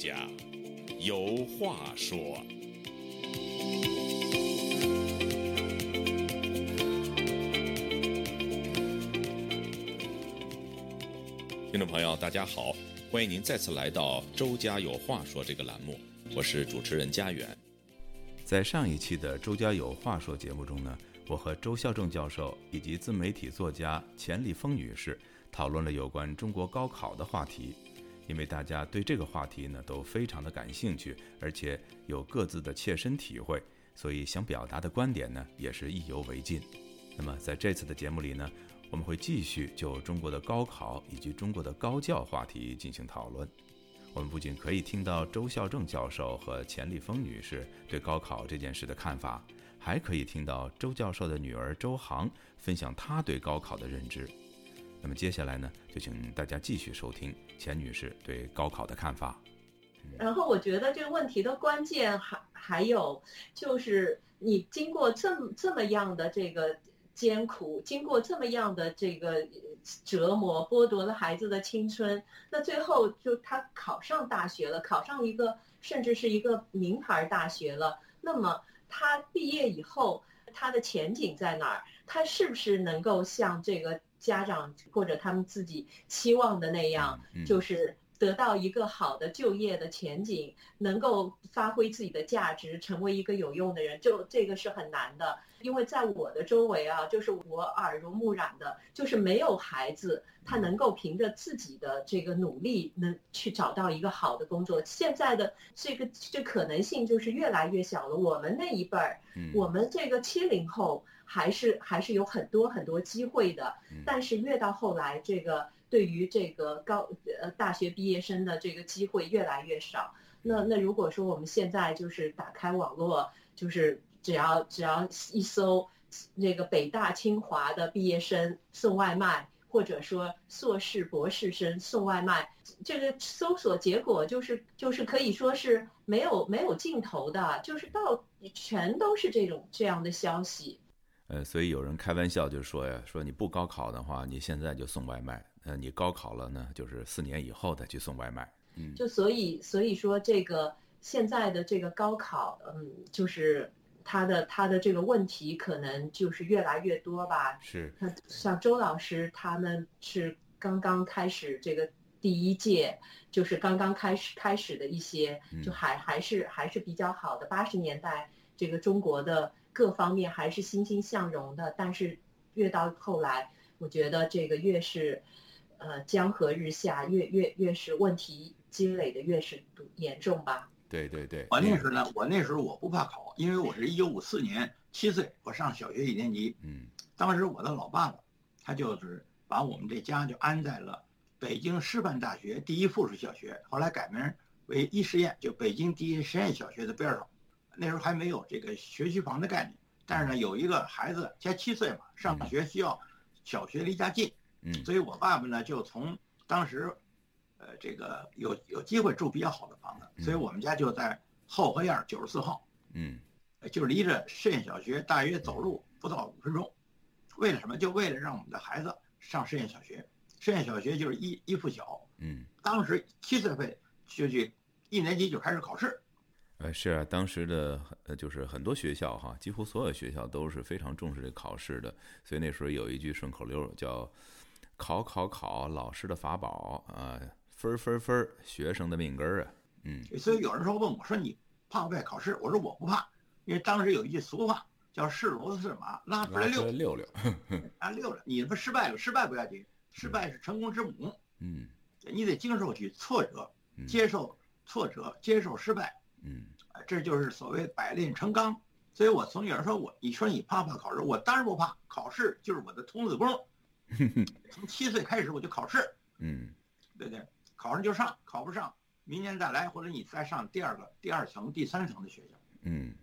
家有话说。听众朋友，大家好，欢迎您再次来到《周家有话说》这个栏目，我是主持人家园。在上一期的《周家有话说》节目中呢，我和周孝正教授以及自媒体作家钱立峰女士讨论了有关中国高考的话题。因为大家对这个话题呢都非常的感兴趣，而且有各自的切身体会，所以想表达的观点呢也是意犹未尽。那么在这次的节目里呢，我们会继续就中国的高考以及中国的高教话题进行讨论。我们不仅可以听到周孝正教授和钱立峰女士对高考这件事的看法，还可以听到周教授的女儿周航分享她对高考的认知。那么接下来呢，就请大家继续收听钱女士对高考的看法。然后我觉得这个问题的关键还还有就是你经过这么这么样的这个艰苦，经过这么样的这个折磨，剥夺了孩子的青春，那最后就他考上大学了，考上一个甚至是一个名牌大学了，那么他毕业以后他的前景在哪儿？他是不是能够像这个？家长或者他们自己期望的那样，就是得到一个好的就业的前景，能够发挥自己的价值，成为一个有用的人，就这个是很难的。因为在我的周围啊，就是我耳濡目染的，就是没有孩子他能够凭着自己的这个努力能去找到一个好的工作。现在的这个这可能性就是越来越小了。我们那一辈儿，我们这个七零后。还是还是有很多很多机会的，但是越到后来，这个对于这个高呃大学毕业生的这个机会越来越少。那那如果说我们现在就是打开网络，就是只要只要一搜那个北大清华的毕业生送外卖，或者说硕士博士生送外卖，这个搜索结果就是就是可以说是没有没有尽头的，就是到全都是这种这样的消息。呃，所以有人开玩笑就说呀，说你不高考的话，你现在就送外卖；呃，你高考了呢，就是四年以后再去送外卖。嗯，就所以所以说这个现在的这个高考，嗯，就是他的他的这个问题可能就是越来越多吧。是，像周老师他们是刚刚开始这个第一届，就是刚刚开始开始的一些，就还还是还是比较好的。八十年代这个中国的。各方面还是欣欣向荣的，但是越到后来，我觉得这个越是，呃，江河日下，越越越是问题积累的越是严重吧。对对对，我那时候呢，我那时候我不怕考，因为我是一九五四年七岁，我上小学一年级。嗯，当时我的老爸爸，他就是把我们这家就安在了北京师范大学第一附属小学，后来改名为一实验，就北京第一实验小学的边上。那时候还没有这个学区房的概念，但是呢，有一个孩子才七岁嘛，上学需要小学离家近，嗯，所以我爸爸呢就从当时，呃，这个有有机会住比较好的房子，所以我们家就在后河沿九十四号，嗯，就离着实验小学大约走路不到五分钟，为了什么？就为了让我们的孩子上实验小学，实验小学就是一一附小，嗯，当时七岁份就去一年级就开始考试。呃，是啊，当时的呃，就是很多学校哈，几乎所有学校都是非常重视这考试的，所以那时候有一句顺口溜叫“考考考，老师的法宝啊，分分分，学生的命根儿啊”。嗯，所以有人说问我说你怕不怕考试？我说我不怕，因为当时有一句俗话叫“是骡子是马，拉出来溜溜溜”，啊溜溜，你他妈失败了，失败不要紧，失败是成功之母。嗯，你得经受起挫折，接受挫折，接受失败。嗯，这就是所谓百炼成钢。所以我从小说我，你说你怕不怕考试？我当然不怕，考试就是我的童子功。从七岁开始我就考试，嗯，对对？考上就上，考不上，明年再来，或者你再上第二个、第二层、第三层的学校。嗯，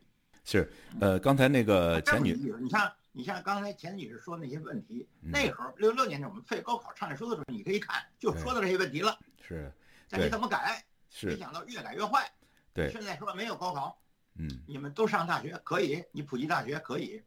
是，呃，刚才那个前女士，你像你像刚才钱女士说那些问题，那时候六六年我们废高考倡议书的时候，你可以看，就说到这些问题了。是，但你怎么改？是，没想到越改越坏。对，现在说没有高考，嗯，你们都上大学可以，你普及大学可以，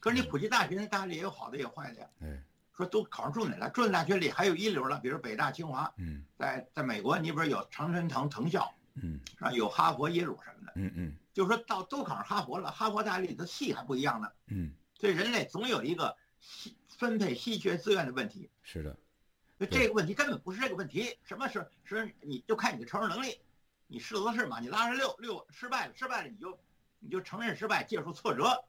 可是你普及大学，那大学也有好的，也有坏的呀。哎，说都考上重点了，重点大学里还有一流的，比如北大、清华。嗯，在在美国，你比如有常春藤藤校，嗯，是吧？有哈佛、耶鲁什么的，嗯嗯，就是说到都考上哈佛了，哈佛大学里的系还不一样呢，嗯，所以人类总有一个稀分配稀缺资源的问题。是的，这个问题根本不是这个问题，什么是是你就看你的承受能力，你是则是嘛，你拉上六六失败了，失败了你就你就承认失败，接受挫折，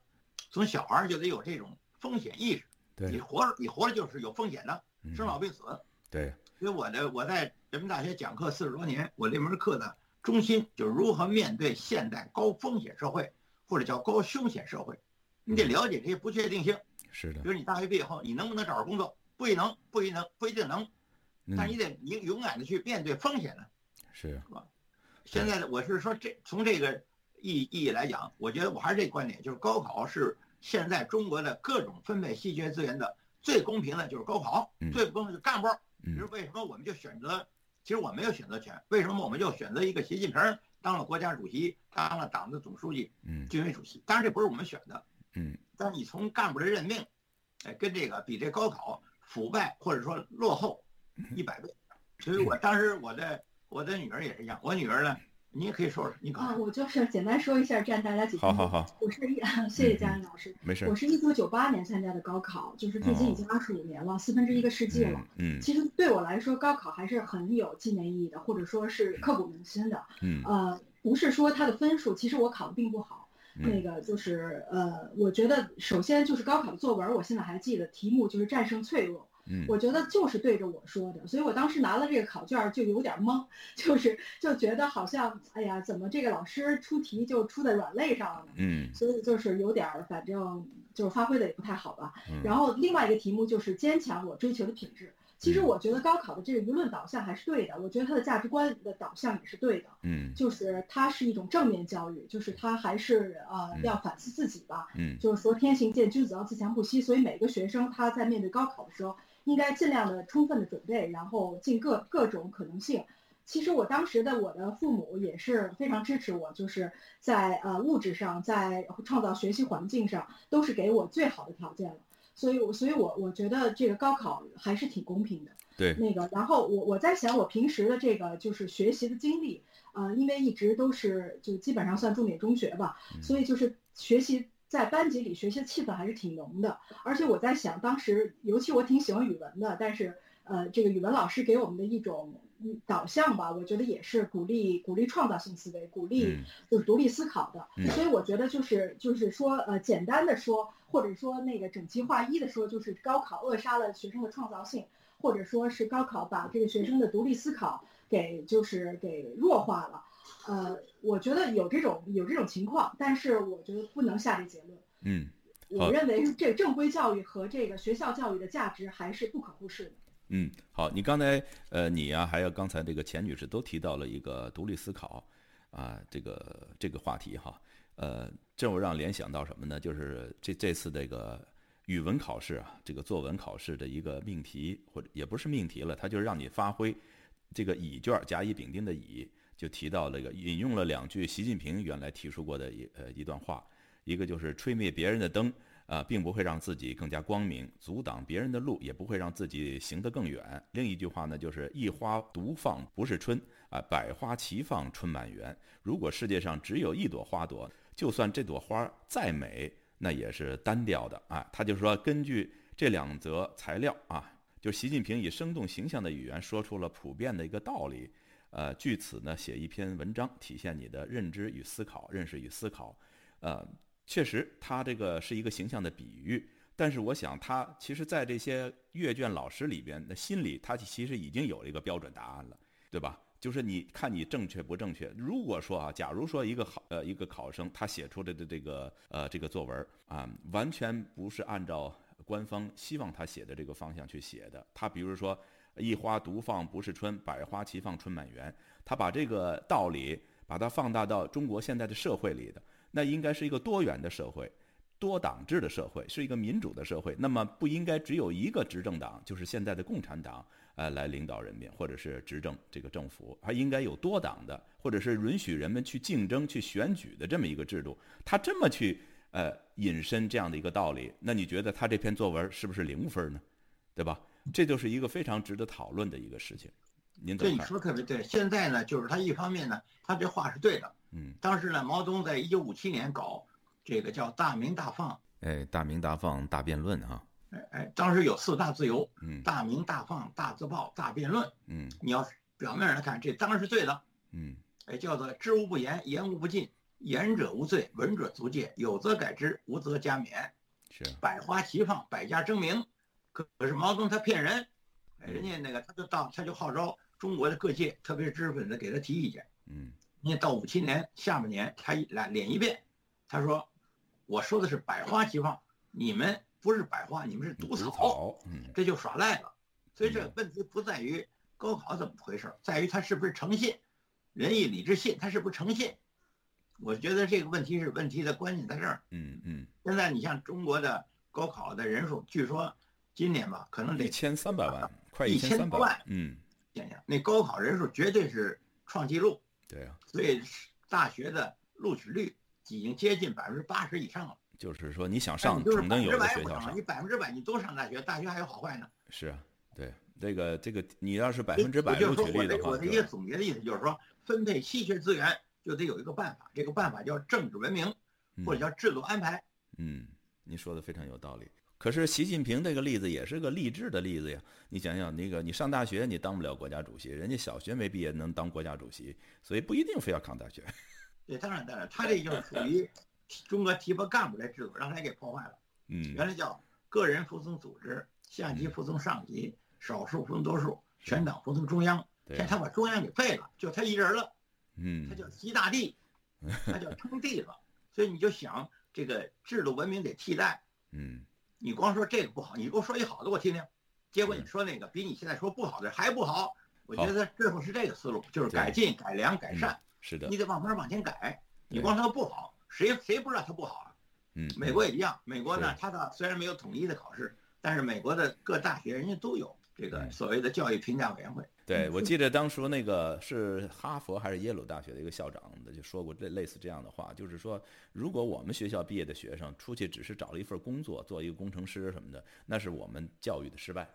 从小孩就得有这种风险意识。你，活着你活着就是有风险的，嗯生老病死。对，所以我的我在人民大学讲课四十多年，我这门课的中心就是如何面对现代高风险社会，或者叫高凶险社会。你得了解这些不确定性，是的比，如你大学毕业后，你能不能找着工作？不一能，不一能，不一定能。但是你嗯，得勇勇敢的去面对风险呢。是，现在我是说这从这个意意义来讲，我觉得我还是这个观点，就是高考是现在中国的各种分配稀缺资源的最公平的，就是高考嗯，最不公平就是干部。比如嗯为什么我们就选择，其实我没有选择权，为什么我们就选择一个习近平当了国家主席，当了党的总书记、嗯。军委主席？当然这不是我们选的，嗯。但是你从干部的任命，哎，跟这个比这高考腐败或者说落后一百倍。所以我当时我的我的女儿也是一样，我女儿呢，你也可以说说，你考啊，我就是简单说一下，占大家几分钟。好好好，我是一，谢谢佳音老师。没事我，是一九九八年参加的高考，就是距今已经二十五年了，四分之一个世纪了。嗯其实对我来说，高考还是很有纪念意义的，或者说是刻骨铭心的。嗯呃，不是说它的分数，其实我考的并不好。那嗯个就是呃，我觉得首先就是高考的作文，我现在还记得题目就是战胜脆弱。嗯我觉得就是对着我说的，所以我当时拿了这个考卷儿就有点懵，就是就觉得好像哎呀，怎么这个老师出题就出在软肋上了呢？嗯所以就是有点儿，反正就是发挥的也不太好吧。嗯，然后另外一个题目就是坚强我追求的品质。其实嗯我觉得高考的这个舆论导向还是对的，我觉得它的价值观的导向也是对的，嗯就是它是一种正面教育，就是它还是呃嗯要反思自己吧。嗯就是说天行健，君子要自强不息。所以每个学生他在面对高考的时候，应该尽量的充分的准备，然后尽各各种可能性。其实我当时的我的父母也是非常支持我，就是在呃物质上，在创造学习环境上，都是给我最好的条件了。所以我，所以我我觉得这个高考还是挺公平的。对，那个，然后我我在想，我平时的这个就是学习的经历，呃，因为一直都是就基本上算重点中学吧，所以就是学习在班级里学习的气氛还是挺浓的。而且我在想，当时尤其我挺喜欢语文的，但是呃，这个语文老师给我们的一种嗯导向吧，我觉得也是鼓励鼓励创造性思维，鼓励嗯就是独立思考的。嗯所以我觉得就是就是说呃，简单的说，或者说那个整齐划一的说，就是高考扼杀了学生的创造性。或者说是高考把这个学生的独立思考给就是给弱化了，呃，我觉得有这种有这种情况，但是我觉得不能下这结论。嗯我认为这正规教育和这个学校教育的价值还是不可忽视的。嗯，好，你刚才呃，你呀、还有刚才这个钱女士都提到了一个独立思考啊，这个这个话题哈，呃，这我让联想到什么呢？就是这这次这个语文考试啊，这个作文考试的一个命题，或者也不是命题了，它就是让你发挥这个乙卷甲乙丙丁的乙，就提到这个引用了两句习近平原来提出过的一呃一段话，一个就是吹灭别人的灯。啊，并不会让自己更加光明，阻挡别人的路，也不会让自己行得更远。另一句话呢，就是一花独放不是春啊，百花齐放春满园。如果世界上只有一朵花朵，就算这朵花再美，那也是单调的啊。他就说，根据这两则材料啊，就习近平以生动形象的语言说出了普遍的一个道理。呃，据此呢，写一篇文章，体现你的认知与思考、认识与思考。呃，确实，他这个是一个形象的比喻，但是我想他其实，在这些阅卷老师里边的心里，他其实已经有了一个标准答案了，对吧？就是你看你正确不正确。如果说啊，假如说一个好呃一个考生他写出来的这个呃这个作文啊，完全不是按照官方希望他写的这个方向去写的，他比如说一花独放不是春，百花齐放春满园，他把这个道理把它放大到中国现在的社会里的。那应该是一个多元的社会，多党制的社会，是一个民主的社会。那么不应该只有一个执政党，就是现在的共产党，呃，来领导人民或者是执政这个政府，还应该有多党的，或者是允许人们去竞争、去选举的这么一个制度。他这么去呃引申这样的一个道理，那你觉得他这篇作文是不是零分呢？对吧？这就是一个非常值得讨论的一个事情。您对你说特别对。现在呢，就是他一方面呢，他这话是对的。嗯。当时呢，毛泽东在一九五七年搞这个叫“大鸣大放”。哎，大鸣大放，大辩论啊。哎哎，当时有四大自由。嗯。大鸣大放，大自爆，大辩论。嗯。你要表面上来看，这当然是对的。嗯。哎，叫做知无不言，言无不尽，言者无罪，闻者足戒，有则改之，无则加勉。是。百花齐放，百家争鸣。可可是毛泽东他骗人。人家那个他就到他就号召中国的各界，特别是知识分子给他提意见。嗯，人家到五七年下半年，他一来脸一变，他说：“我说的是百花齐放，你们不是百花，你们是毒草。”嗯，这就耍赖了。所以这个问题不在于高考怎么回事，在于他是不是诚信，仁义礼智信，他是不是诚信？我觉得这个问题是问题的关键在这儿。嗯嗯。现在你像中国的高考的人数，据说今年吧，可能得一千三百万。快一千多万，嗯，想想那高考人数绝对是创纪录，对啊，所以大学的录取率已经接近百分之八十以上了。就是说你想上，肯定有的学校上，你百分之百你都上大学，大学还有好坏呢。是啊，对，这个这个你要是百分之百录取率的话，我的一个总结的意思就是说，分配稀缺资源就得有一个办法，这个办法叫政治文明，或者叫制度安排。嗯，您说的非常有道理。可是习近平这个例子也是个励志的例子呀！你想想，那个你上大学你当不了国家主席，人家小学没毕业能当国家主席，所以不一定非要考大学。对，当然当然，他这就是属于中国提拔干部的制度，让他给破坏了。嗯，原来叫个人服从组织，下级服从上级，少数服从多数，全党服从中央。现在他把中央给废了，就他一人了。嗯，他叫习大帝，他叫称帝了。所以你就想，这个制度文明得替代。嗯。你光说这个不好，你给我说一好的我听听。结果你说那个比你现在说不好的还不好。我觉得最后是这个思路，就是改进、改良、改善。是的，你得慢慢往前改。你光说不好，谁谁不知道它不好啊？嗯，美国也一样。美国呢，它的虽然没有统一的考试，但是美国的各大学人家都有这个所谓的教育评价委员会。对，我记得当时那个是哈佛还是耶鲁大学的一个校长的就说过类类似这样的话，就是说，如果我们学校毕业的学生出去只是找了一份工作，做一个工程师什么的，那是我们教育的失败。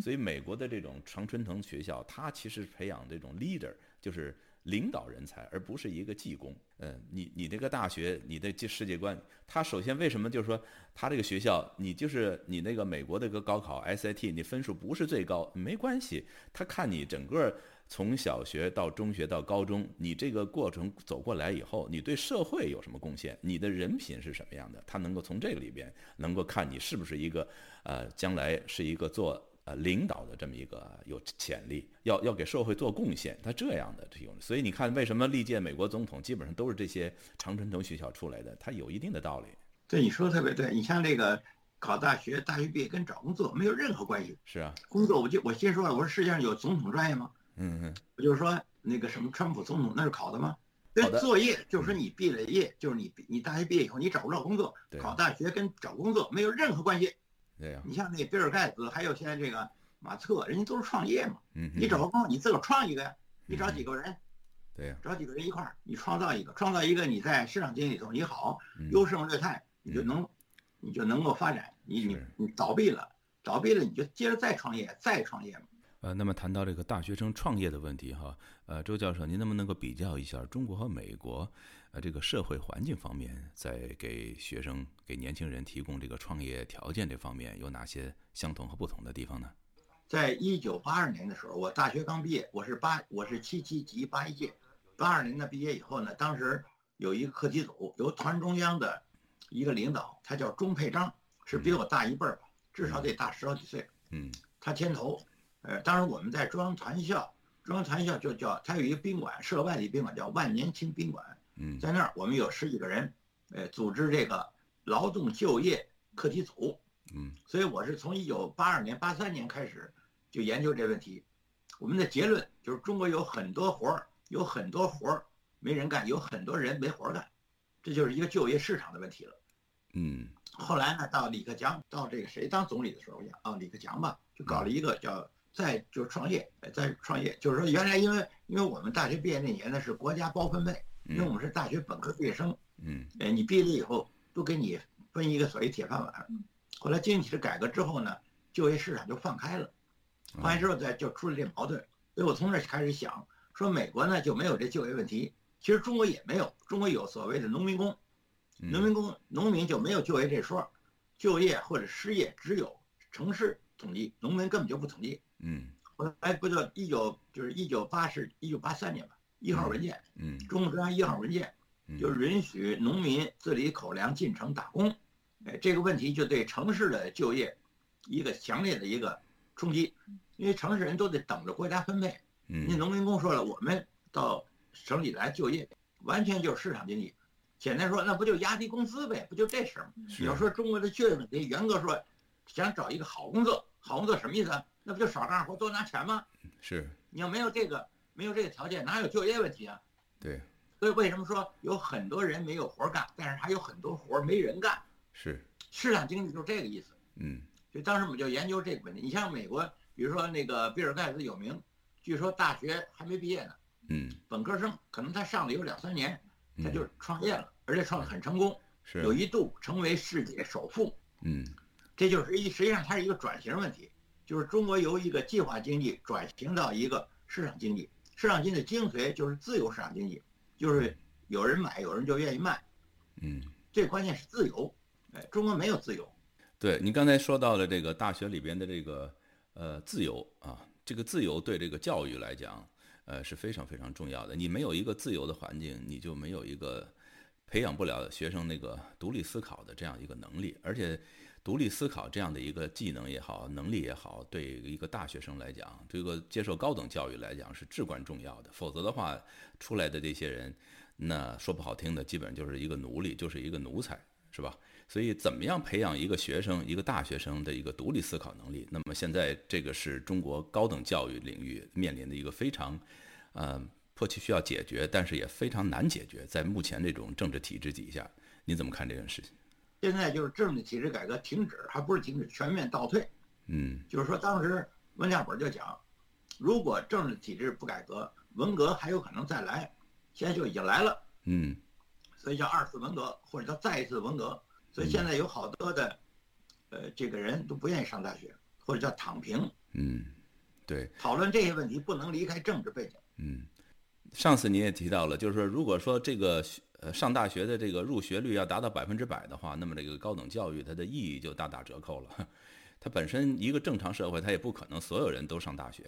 所以美国的这种常春藤学校，它其实培养这种 leader，就是领导人才，而不是一个技工。嗯，你你这个大学，你的世界观，他首先为什么就是说，他这个学校，你就是你那个美国的一个高考 SAT，你分数不是最高，没关系，他看你整个从小学到中学到高中，你这个过程走过来以后，你对社会有什么贡献，你的人品是什么样的，他能够从这个里边能够看你是不是一个，呃，将来是一个做。呃，领导的这么一个有潜力，要要给社会做贡献，他这样的这种，所以你看，为什么历届美国总统基本上都是这些常春藤学校出来的？他有一定的道理。对，你说的特别对。你像这个考大学、大学毕业跟找工作没有任何关系。是啊，工作我就我先说了，我说世界上有总统专业吗？嗯嗯。我就是说那个什么川普总统那是考的吗？对，作业就是说你毕了业，就是你你大学毕业以后你找不着工作，考大学跟找工作没有任何关系。对呀，你像那比尔盖茨，还有现在这个马特，人家都是创业嘛。嗯，你找个工作，你自个儿创一个呀。你找几个人？对呀，找几个人一块儿，你创造一个，创造一个，你在市场经济里头你好，优胜劣汰，你就能，你就能够发展。你你你倒闭了，倒闭了，你就接着再创业，再创业嘛。呃，那么谈到这个大学生创业的问题哈，呃，周教授，您能不能够比较一下中国和美国？呃，这个社会环境方面，在给学生、给年轻人提供这个创业条件这方面，有哪些相同和不同的地方呢？在一九八二年的时候，我大学刚毕业，我是八，我是七七级八一届。八二年的毕业以后呢，当时有一个课题组，由团中央的一个领导，他叫钟佩章，是比我大一辈儿吧，至少得大十好几岁。嗯，他牵头。呃，当时我们在中央团校，中央团校就叫他有一个宾馆，设外的宾馆叫万年青宾馆。嗯，在那儿我们有十几个人，呃，组织这个劳动就业课题组。嗯，所以我是从一九八二年、八三年开始就研究这问题。我们的结论就是中国有很多活儿，有很多活儿没人干，有很多人没活儿干，这就是一个就业市场的问题了。嗯，后来呢，到李克强到这个谁当总理的时候，讲啊，李克强吧，就搞了一个叫再就创业，再创业，就是说原来因为因为我们大学毕业那年呢是国家包分配。因为我们是大学本科毕业生，嗯，哎，你毕业了以后都给你分一个所谓铁饭碗。后来经济体制改革之后呢，就业市场就放开了，放开之后再就出了这矛盾。所以我从这开始想，说美国呢就没有这就业问题，其实中国也没有，中国有所谓的农民工，农民工农民就没有就业这说，就业或者失业只有城市统计，农民根本就不统计。嗯，后来不就一九就是一九八十一九八三年吧，一号文件，嗯，中共中央一号文件，就允许农民自理口粮进城打工，哎，这个问题就对城市的就业一个强烈的一个冲击。因为城市人都得等着国家分配，那农民工说了，我们到城里来就业，完全就是市场经济。简单说，那不就压低工资呗？不就这事儿吗？你要说中国的就业问题，严格说，想找一个好工作，好工作什么意思？那不就少干活多拿钱吗？是。你要没有这个，没有这个条件，哪有就业问题啊？对。所以为什么说有很多人没有活干，但是还有很多活没人干？是。市场经济就是这个意思。嗯。所以当时我们就研究这个问题。你像美国。比如说那个比尔盖茨有名，据说大学还没毕业呢，嗯，本科生可能他上了有两三年，他就创业了，而且创得很成功，是有一度成为世界首富，嗯，这就是一实际上它是一个转型问题，就是中国由一个计划经济转型到一个市场经济，市场经济的精髓就是自由市场经济，就是有人买有人就愿意卖，嗯，最关键是自由，哎，中国没有自由，对你刚才说到了这个大学里边的这个。呃，自由啊，这个自由对这个教育来讲，呃是非常非常重要的。你没有一个自由的环境，你就没有一个培养不了学生那个独立思考的这样一个能力。而且，独立思考这样的一个技能也好，能力也好，对一个大学生来讲，这个接受高等教育来讲是至关重要的。否则的话，出来的这些人，那说不好听的，基本就是一个奴隶，就是一个奴才，是吧？所以，怎么样培养一个学生、一个大学生的一个独立思考能力？那么，现在这个是中国高等教育领域面临的一个非常，呃，迫切需要解决，但是也非常难解决。在目前这种政治体制底下，你怎么看这件事情？现在就是政治体制改革停止，还不是停止，全面倒退。嗯，就是说，当时温家宝就讲，如果政治体制不改革，文革还有可能再来，现在就已经来了。嗯，所以叫二次文革，或者叫再一次文革。所以现在有好多的，呃，这个人都不愿意上大学，或者叫躺平。嗯，对。讨论这些问题不能离开政治背景。嗯，上次您也提到了，就是说，如果说这个呃上大学的这个入学率要达到百分之百的话，那么这个高等教育它的意义就大打折扣了。它本身一个正常社会，它也不可能所有人都上大学。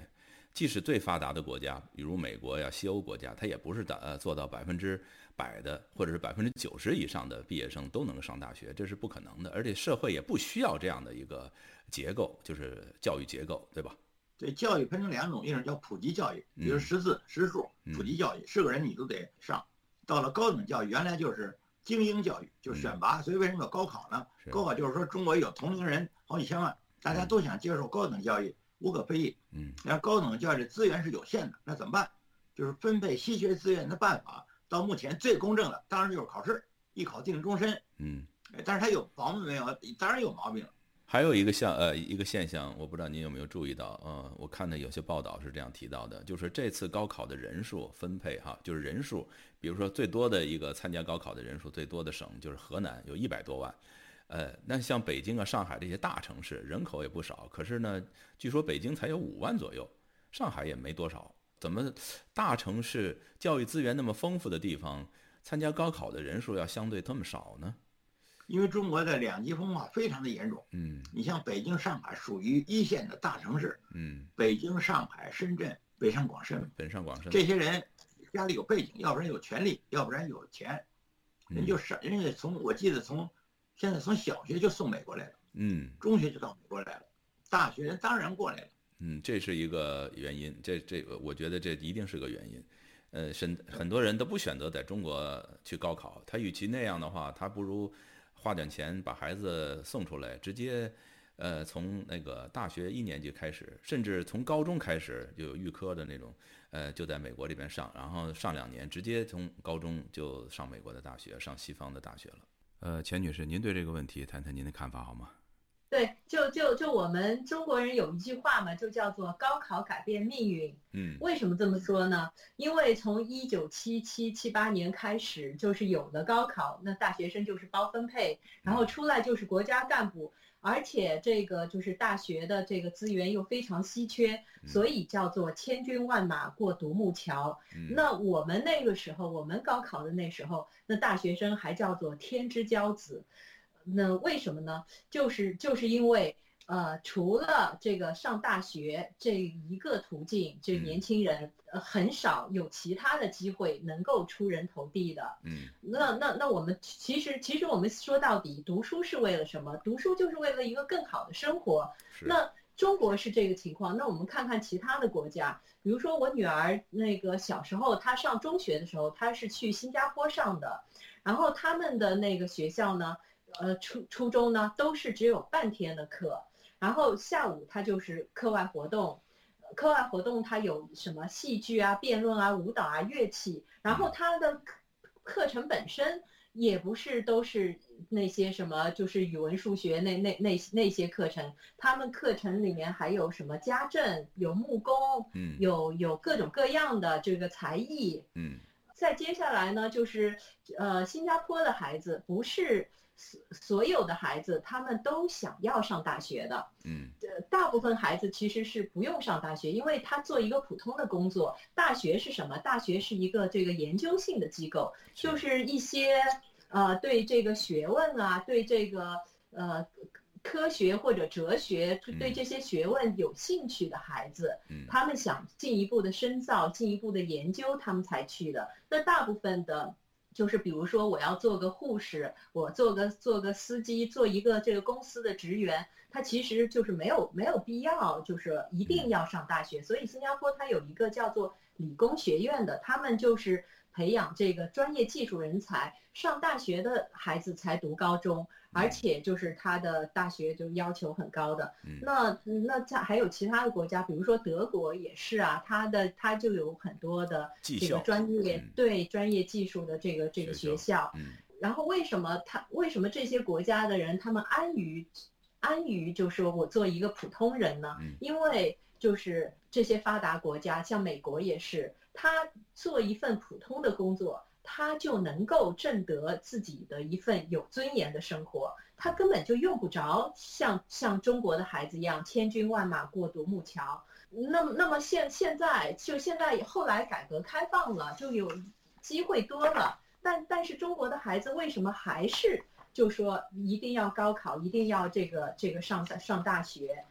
即使最发达的国家，比如美国呀、西欧国家，它也不是达呃做到百分之。百的或者是百分之九十以上的毕业生都能上大学，这是不可能的，而且社会也不需要这样的一个结构，就是教育结构，对吧？对，教育分成两种，一种叫普及教育，比如识字识数，普及教育，是个人你都得上。到了高等教育，原来就是精英教育，就是选拔，所以为什么有高考呢？高考就是说中国有同龄人好几千万，大家都想接受高等教育，无可非议。嗯，那高等教育资源是有限的，那怎么办？就是分配稀缺资源的办法。到目前最公正的当然就是考试，一考定终身。嗯，但是它有毛病没有？当然有毛病。还有一个像呃一个现象，我不知道您有没有注意到嗯，我看的有些报道是这样提到的，就是这次高考的人数分配哈，就是人数，比如说最多的一个参加高考的人数最多的省就是河南，有一百多万。呃，那像北京啊、上海这些大城市人口也不少，可是呢，据说北京才有五万左右，上海也没多少。怎么大城市教育资源那么丰富的地方，参加高考的人数要相对这么少呢？因为中国的两极分化非常的严重。嗯，你像北京、上海属于一线的大城市。嗯，北京、上海、深圳、北上广深，北上广深这些人家里有背景，要不然有权利，要不然有钱，人就上，人家从我记得从现在从小学就送美国来了，嗯，中学就到美国来了，大学人当然过来了。嗯，这是一个原因，这这个我觉得这一定是个原因。呃，很很多人都不选择在中国去高考，他与其那样的话，他不如花点钱把孩子送出来，直接呃从那个大学一年级开始，甚至从高中开始就有预科的那种，呃就在美国这边上，然后上两年，直接从高中就上美国的大学，上西方的大学了。呃，钱女士，您对这个问题谈谈您的看法好吗？对，就就就我们中国人有一句话嘛，就叫做高考改变命运。嗯，为什么这么说呢？因为从一九七七七八年开始，就是有了高考，那大学生就是包分配，然后出来就是国家干部，而且这个就是大学的这个资源又非常稀缺，所以叫做千军万马过独木桥。那我们那个时候，我们高考的那时候，那大学生还叫做天之骄子。那为什么呢？就是就是因为，呃，除了这个上大学这一个途径，这年轻人很少有其他的机会能够出人头地的。嗯，那那那我们其实其实我们说到底，读书是为了什么？读书就是为了一个更好的生活。那中国是这个情况，那我们看看其他的国家，比如说我女儿那个小时候，她上中学的时候，她是去新加坡上的，然后他们的那个学校呢。呃，初初中呢都是只有半天的课，然后下午他就是课外活动，课外活动他有什么戏剧啊、辩论啊、舞蹈啊、乐器，然后他的课程本身也不是都是那些什么，就是语文、数学那那那那些课程，他们课程里面还有什么家政、有木工，嗯，有有各种各样的这个才艺，嗯，再接下来呢，就是呃，新加坡的孩子不是。所所有的孩子，他们都想要上大学的。嗯，呃，大部分孩子其实是不用上大学，因为他做一个普通的工作。大学是什么？大学是一个这个研究性的机构，就是一些呃对这个学问啊，对这个呃科学或者哲学，对这些学问有兴趣的孩子，他们想进一步的深造、进一步的研究，他们才去的。那大部分的。就是比如说，我要做个护士，我做个做个司机，做一个这个公司的职员，他其实就是没有没有必要，就是一定要上大学。所以新加坡它有一个叫做理工学院的，他们就是培养这个专业技术人才，上大学的孩子才读高中。而且就是他的大学就要求很高的，那那在还有其他的国家，比如说德国也是啊，他的他就有很多的这个专业对专业技术的这个这个学校，然后为什么他为什么这些国家的人他们安于安于就说我做一个普通人呢？因为就是这些发达国家，像美国也是，他做一份普通的工作。他就能够挣得自己的一份有尊严的生活，他根本就用不着像像中国的孩子一样千军万马过独木桥。那么，那么现现在就现在后来改革开放了，就有机会多了。但但是中国的孩子为什么还是就说一定要高考，一定要这个这个上上大学？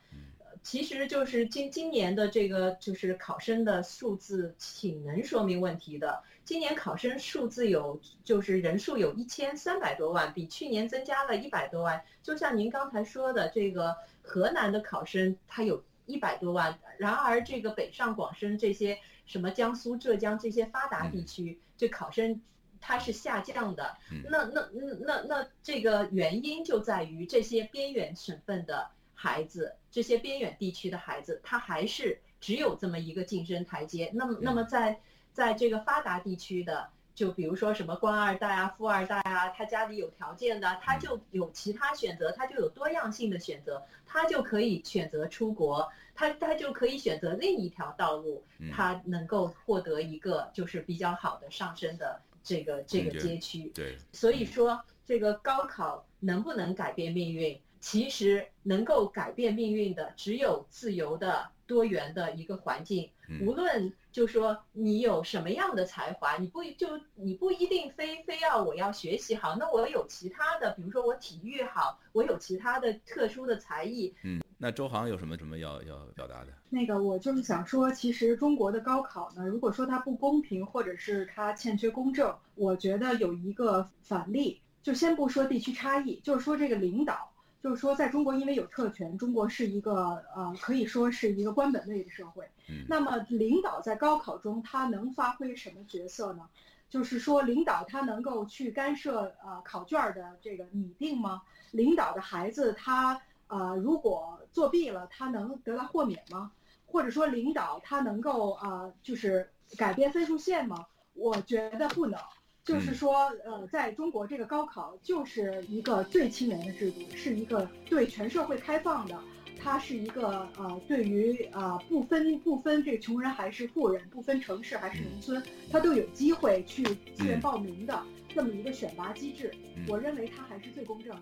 其实就是今今年的这个就是考生的数字挺能说明问题的。今年考生数字有就是人数有一千三百多万，比去年增加了一百多万。就像您刚才说的，这个河南的考生他有一百多万，然而这个北上广深这些什么江苏、浙江这些发达地区，这考生他是下降的。那那那那那这个原因就在于这些边远省份的。孩子，这些边远地区的孩子，他还是只有这么一个晋升台阶。那么，那么在在这个发达地区的，就比如说什么官二代啊、富二代啊，他家里有条件的，他就有其他选择，他就有多样性的选择，他就可以选择出国，他他就可以选择另一条道路，他能够获得一个就是比较好的上升的这个这个街区。对，所以说这个高考能不能改变命运？其实能够改变命运的，只有自由的、多元的一个环境。无论就说你有什么样的才华，你不就你不一定非非要我要学习好，那我有其他的，比如说我体育好，我有其他的特殊的才艺。嗯，那周航有什么什么要要表达的？那个我就是想说，其实中国的高考呢，如果说它不公平，或者是它欠缺公正，我觉得有一个反例，就先不说地区差异，就是说这个领导。就是说，在中国，因为有特权，中国是一个呃，可以说是一个官本位的社会。那么，领导在高考中他能发挥什么角色呢？就是说，领导他能够去干涉呃考卷的这个拟定吗？领导的孩子他呃如果作弊了，他能得到豁免吗？或者说，领导他能够啊就是改变分数线吗？我觉得不能。就是说，呃，在中国这个高考就是一个最亲民的制度，是一个对全社会开放的，它是一个呃，对于呃不分不分这个穷人还是富人，不分城市还是农村，他都有机会去自愿报名的这么一个选拔机制，我认为它还是最公正的。